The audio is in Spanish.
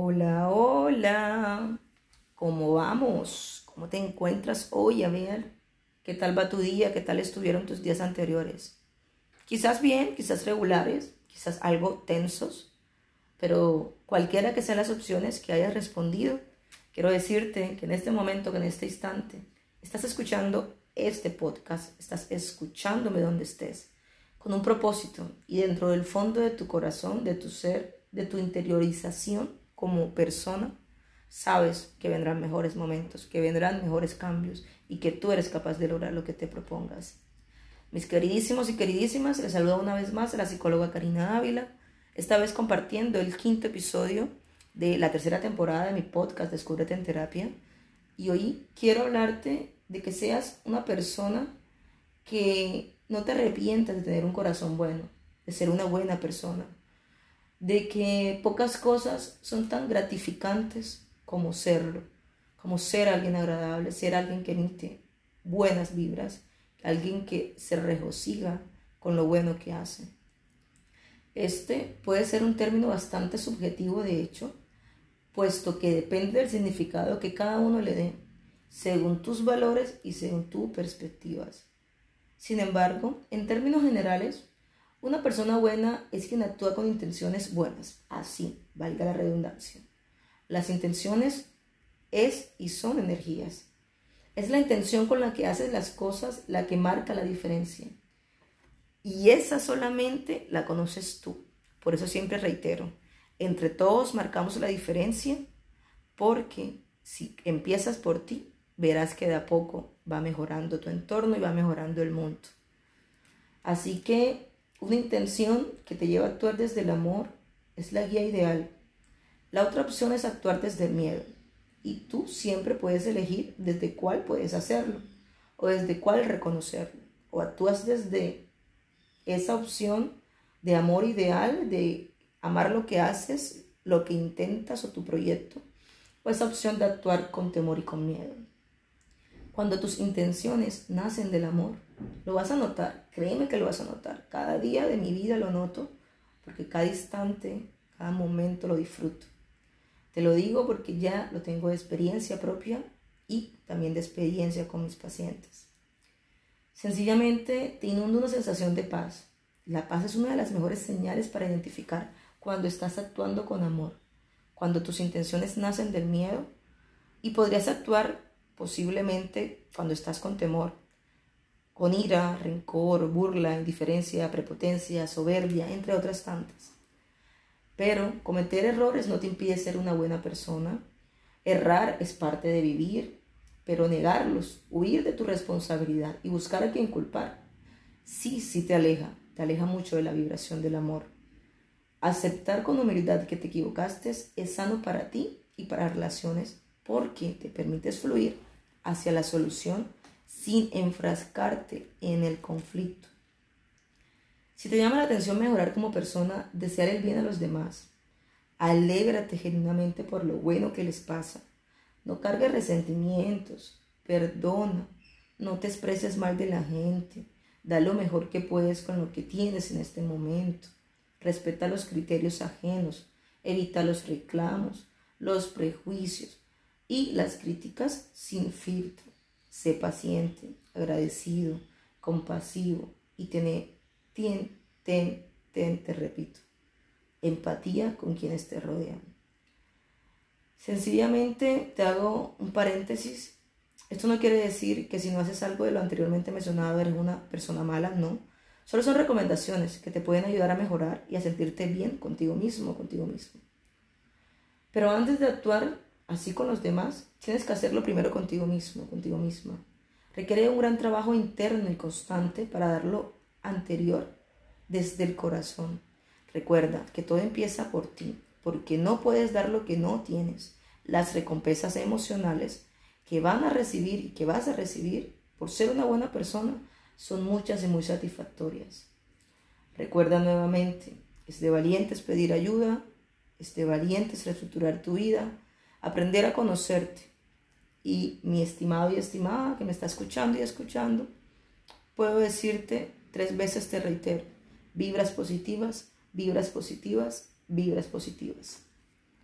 Hola, hola. ¿Cómo vamos? ¿Cómo te encuentras hoy? A ver, ¿qué tal va tu día? ¿Qué tal estuvieron tus días anteriores? Quizás bien, quizás regulares, quizás algo tensos, pero cualquiera que sean las opciones que hayas respondido, quiero decirte que en este momento, que en este instante, estás escuchando este podcast, estás escuchándome donde estés, con un propósito y dentro del fondo de tu corazón, de tu ser, de tu interiorización como persona, sabes que vendrán mejores momentos, que vendrán mejores cambios y que tú eres capaz de lograr lo que te propongas. Mis queridísimos y queridísimas, les saludo una vez más a la psicóloga Karina Ávila, esta vez compartiendo el quinto episodio de la tercera temporada de mi podcast Descúbrete en Terapia. Y hoy quiero hablarte de que seas una persona que no te arrepientas de tener un corazón bueno, de ser una buena persona, de que pocas cosas son tan gratificantes como serlo, como ser alguien agradable, ser alguien que emite buenas vibras, alguien que se regocija con lo bueno que hace. Este puede ser un término bastante subjetivo, de hecho, puesto que depende del significado que cada uno le dé, según tus valores y según tus perspectivas. Sin embargo, en términos generales, una persona buena es quien actúa con intenciones buenas, así, valga la redundancia. Las intenciones es y son energías. Es la intención con la que haces las cosas la que marca la diferencia. Y esa solamente la conoces tú. Por eso siempre reitero, entre todos marcamos la diferencia porque si empiezas por ti, verás que de a poco va mejorando tu entorno y va mejorando el mundo. Así que una intención que te lleva a actuar desde el amor es la guía ideal. La otra opción es actuar desde el miedo. Y tú siempre puedes elegir desde cuál puedes hacerlo o desde cuál reconocerlo. O actúas desde esa opción de amor ideal, de amar lo que haces, lo que intentas o tu proyecto, o esa opción de actuar con temor y con miedo. Cuando tus intenciones nacen del amor, lo vas a notar, créeme que lo vas a notar. Cada día de mi vida lo noto, porque cada instante, cada momento lo disfruto. Te lo digo porque ya lo tengo de experiencia propia y también de experiencia con mis pacientes. Sencillamente te inunda una sensación de paz. La paz es una de las mejores señales para identificar cuando estás actuando con amor, cuando tus intenciones nacen del miedo y podrías actuar posiblemente cuando estás con temor, con ira, rencor, burla, indiferencia, prepotencia, soberbia, entre otras tantas. Pero cometer errores no te impide ser una buena persona. Errar es parte de vivir, pero negarlos, huir de tu responsabilidad y buscar a quien culpar, sí, sí te aleja, te aleja mucho de la vibración del amor. Aceptar con humildad que te equivocaste es sano para ti y para relaciones porque te permites fluir hacia la solución sin enfrascarte en el conflicto. Si te llama la atención mejorar como persona, desear el bien a los demás, alégrate genuinamente por lo bueno que les pasa. No cargues resentimientos, perdona, no te expreses mal de la gente, da lo mejor que puedes con lo que tienes en este momento. Respeta los criterios ajenos, evita los reclamos, los prejuicios, y las críticas sin filtro. Sé paciente, agradecido, compasivo y ten, ten, ten, ten, te repito, empatía con quienes te rodean. Sencillamente te hago un paréntesis. Esto no quiere decir que si no haces algo de lo anteriormente mencionado eres una persona mala, no. Solo son recomendaciones que te pueden ayudar a mejorar y a sentirte bien contigo mismo, contigo mismo. Pero antes de actuar así con los demás, tienes que hacerlo primero contigo mismo, contigo misma. Requiere un gran trabajo interno y constante para dar lo anterior desde el corazón. Recuerda que todo empieza por ti, porque no puedes dar lo que no tienes. Las recompensas emocionales que van a recibir y que vas a recibir por ser una buena persona son muchas y muy satisfactorias. Recuerda nuevamente, es de valientes pedir ayuda, es de valientes reestructurar tu vida, aprender a conocerte. Y mi estimado y estimada que me está escuchando y escuchando, puedo decirte tres veces te reitero, vibras positivas, vibras positivas, vibras positivas.